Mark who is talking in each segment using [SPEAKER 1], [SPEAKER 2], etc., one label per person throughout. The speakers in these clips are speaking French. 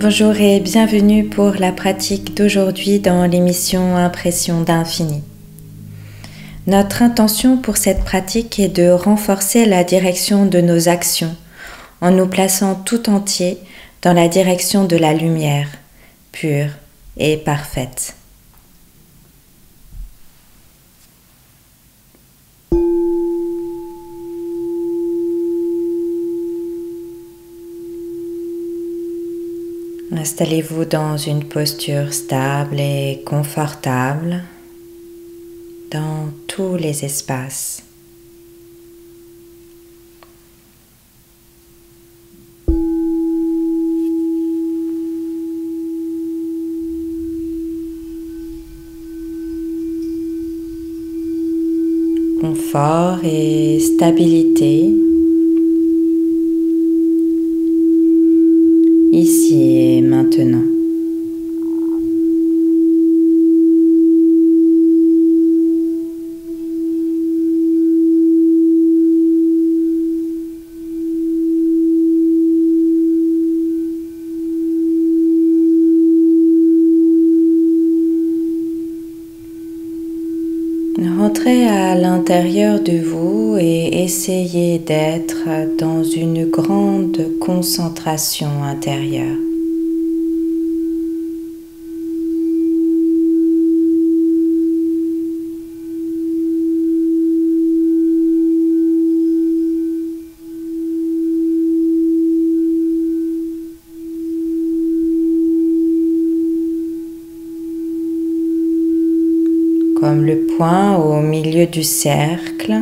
[SPEAKER 1] Bonjour et bienvenue pour la pratique d'aujourd'hui dans l'émission Impression d'infini. Notre intention pour cette pratique est de renforcer la direction de nos actions en nous plaçant tout entier dans la direction de la lumière, pure et parfaite. Installez-vous dans une posture stable et confortable dans tous les espaces. Confort et stabilité ici et maintenant. Rentrez à de vous et essayez d'être dans une grande concentration intérieure. comme le point milieu du cercle.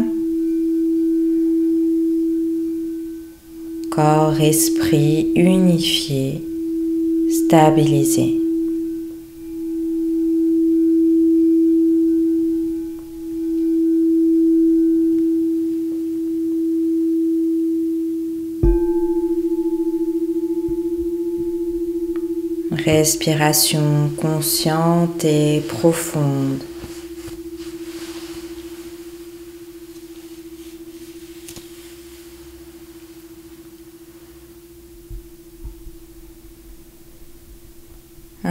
[SPEAKER 1] Corps, esprit unifié, stabilisé. Respiration consciente et profonde.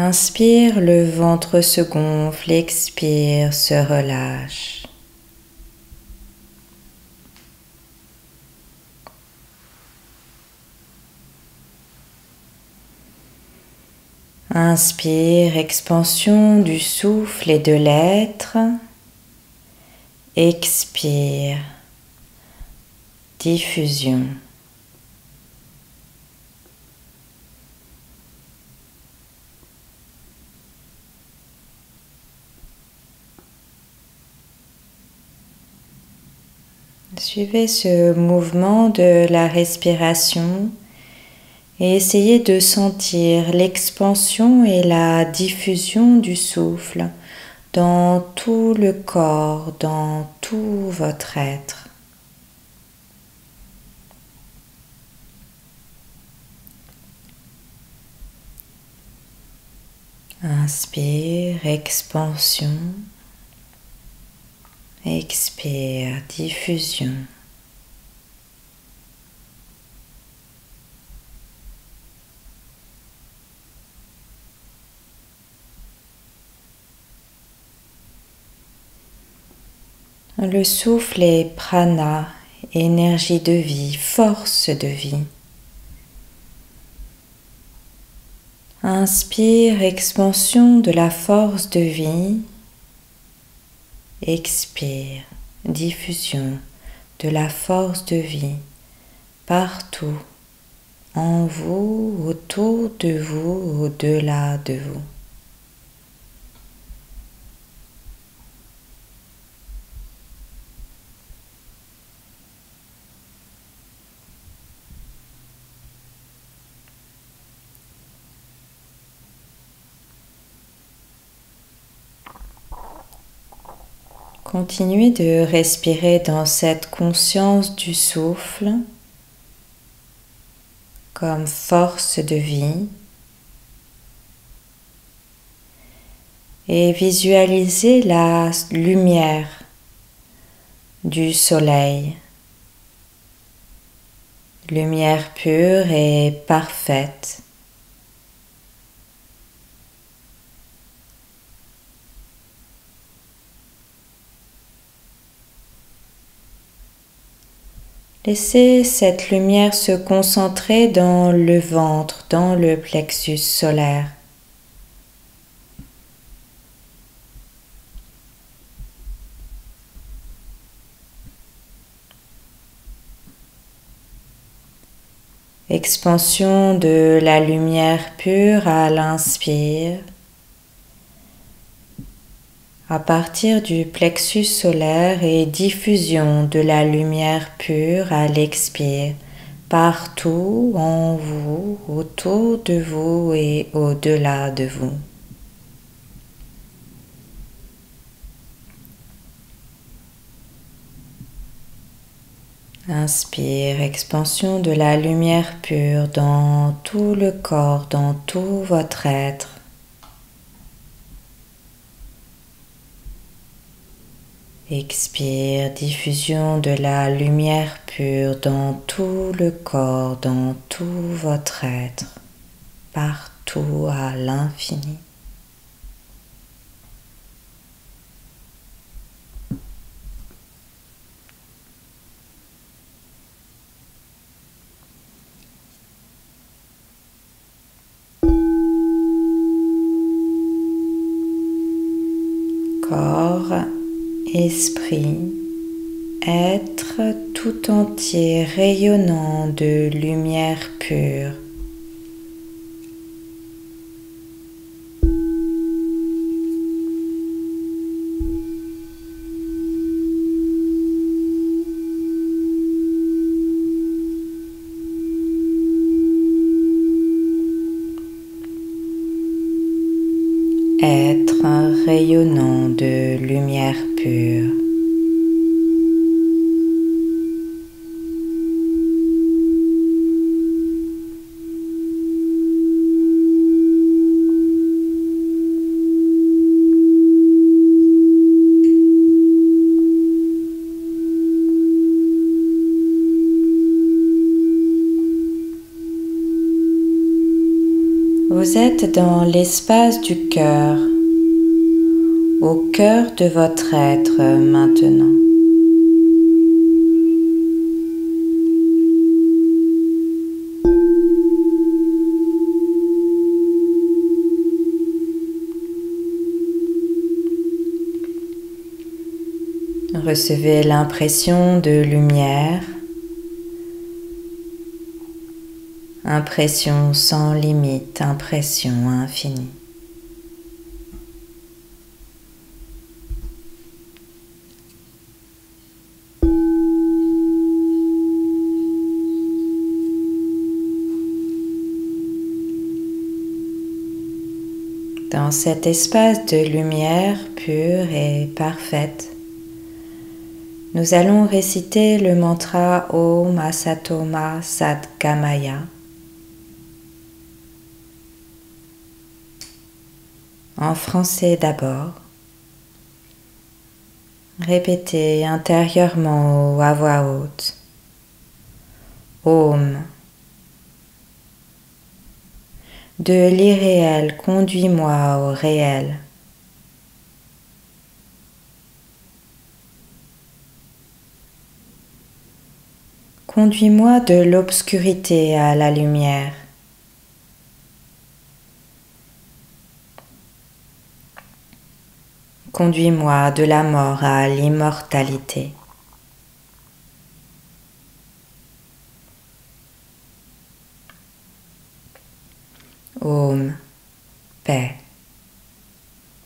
[SPEAKER 1] Inspire, le ventre se gonfle, expire, se relâche. Inspire, expansion du souffle et de l'être. Expire, diffusion. Suivez ce mouvement de la respiration et essayez de sentir l'expansion et la diffusion du souffle dans tout le corps, dans tout votre être. Inspire, expansion. Expire, diffusion. Le souffle est prana, énergie de vie, force de vie. Inspire, expansion de la force de vie. Expire, diffusion de la force de vie partout, en vous, autour de vous, au-delà de vous. Continuez de respirer dans cette conscience du souffle comme force de vie et visualisez la lumière du soleil, lumière pure et parfaite Laissez cette lumière se concentrer dans le ventre, dans le plexus solaire. Expansion de la lumière pure à l'inspire. À partir du plexus solaire et diffusion de la lumière pure à l'expire, partout en vous, autour de vous et au-delà de vous. Inspire, expansion de la lumière pure dans tout le corps, dans tout votre être. Expire, diffusion de la lumière pure dans tout le corps, dans tout votre être, partout à l'infini. Esprit, être tout entier rayonnant de lumière pure. être rayonnant de lumière pure. Vous êtes dans l'espace du cœur au cœur de votre être maintenant. Recevez l'impression de lumière, impression sans limite, impression infinie. Dans cet espace de lumière pure et parfaite, nous allons réciter le mantra Om Asatoma. En français d'abord. Répétez intérieurement ou à voix haute. Om de l'irréel, conduis-moi au réel. Conduis-moi de l'obscurité à la lumière. Conduis-moi de la mort à l'immortalité. Om, paix,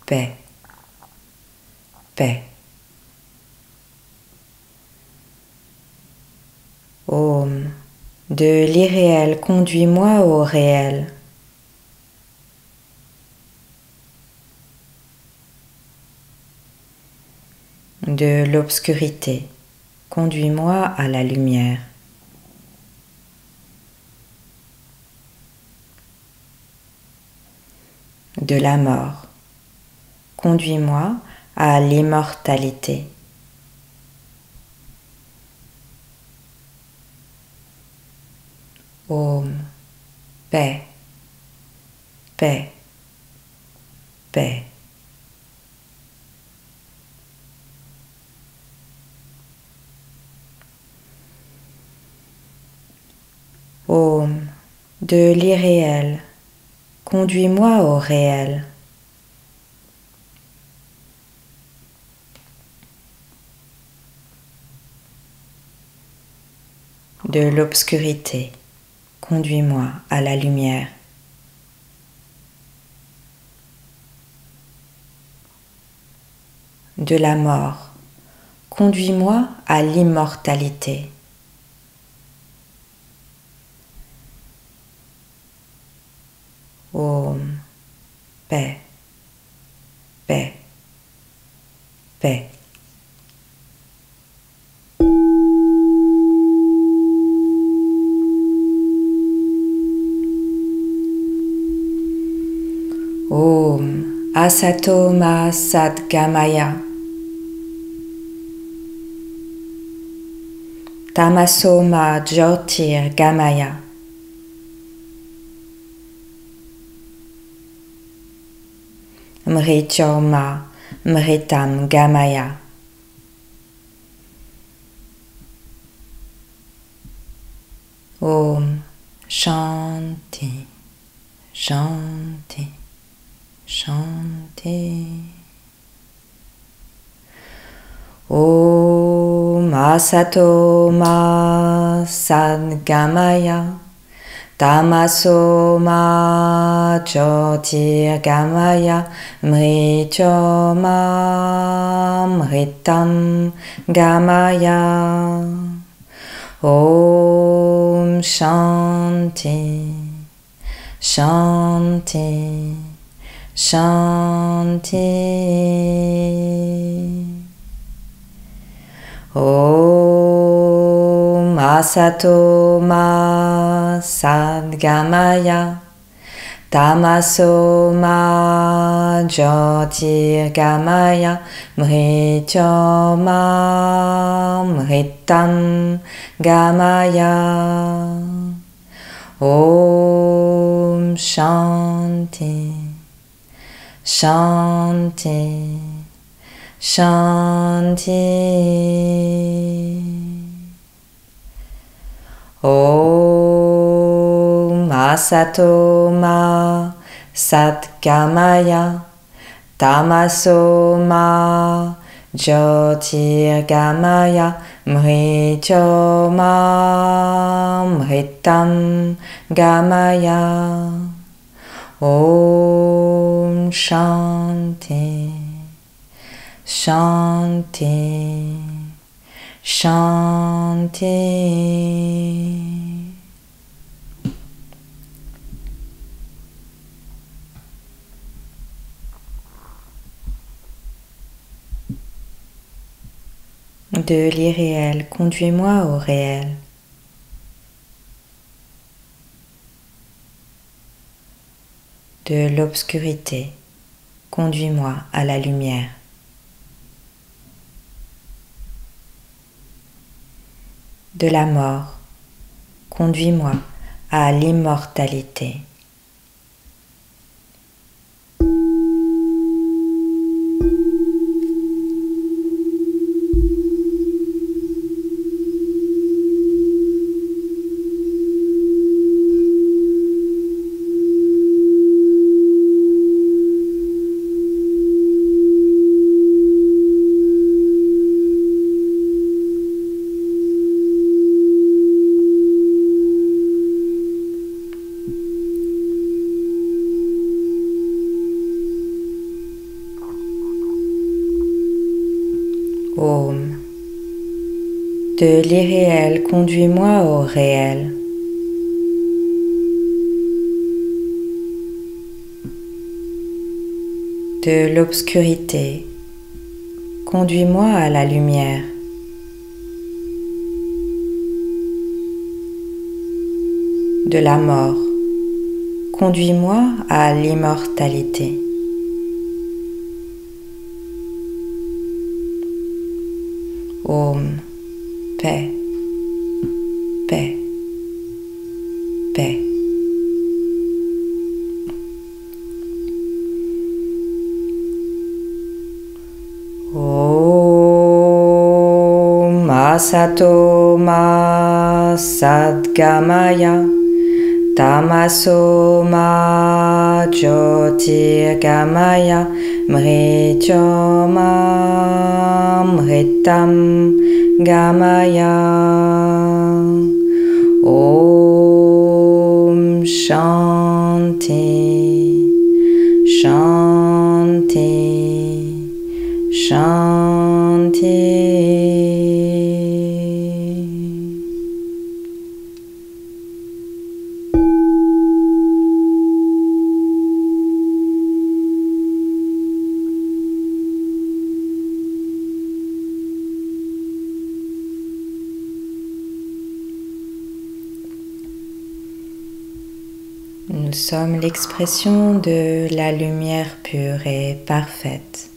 [SPEAKER 1] paix, paix. Om, de l'irréel, conduis-moi au réel. De l'obscurité, conduis-moi à la lumière. De la mort. Conduis-moi à l'immortalité. Om, paix, paix, paix. Om de l'irréel, conduis-moi au réel. De l'obscurité, conduis-moi à la lumière. De la mort, conduis-moi à l'immortalité. Om, paix, paix, paix. Om. Asato Ma Sadgamaya Tamaso Ma Jyotir Gamaya Mrityoma Mritam Gamaya Om Shanti Shanti Shanti. Om Asato Ma Sadgamaya Tamaso Ma Jyotirgamaya Mrityo Ma Mritam Gamaya Om Shanti Shanti Shanti. Om Asato Ma Sadgamaya Tamaso Ma Jyotirgamaya Mrityo Ma Mritam Gamaya. Om Shanti. Shanti, Shanti. Om Asato Ma Satgamaya Tamaso Ma Jyotirgamaya Mrityo Ma Mritam Gamaya Om Shanti, Shanti, Shanti. De l'irréel, conduis-moi au réel. de l'obscurité, conduis-moi à la lumière. De la mort, conduis-moi à l'immortalité. De l'irréel, conduis-moi au réel. De l'obscurité, conduis-moi à la lumière. De la mort, conduis-moi à l'immortalité. Paix, paix, paix. Om Asato Ma Sadgamaya Tamaso ma gamaya mrityoma mritam gamaya. Om Shanti sommes l'expression de la lumière pure et parfaite.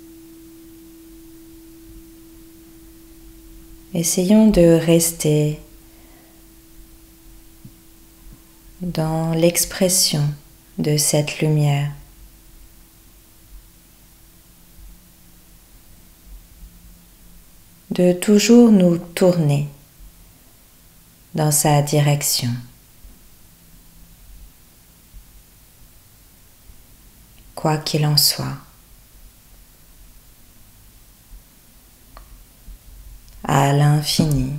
[SPEAKER 1] Essayons de rester dans l'expression de cette lumière. De toujours nous tourner dans sa direction. Quoi qu'il en soit. À l'infini,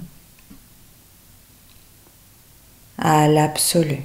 [SPEAKER 1] à l'absolu.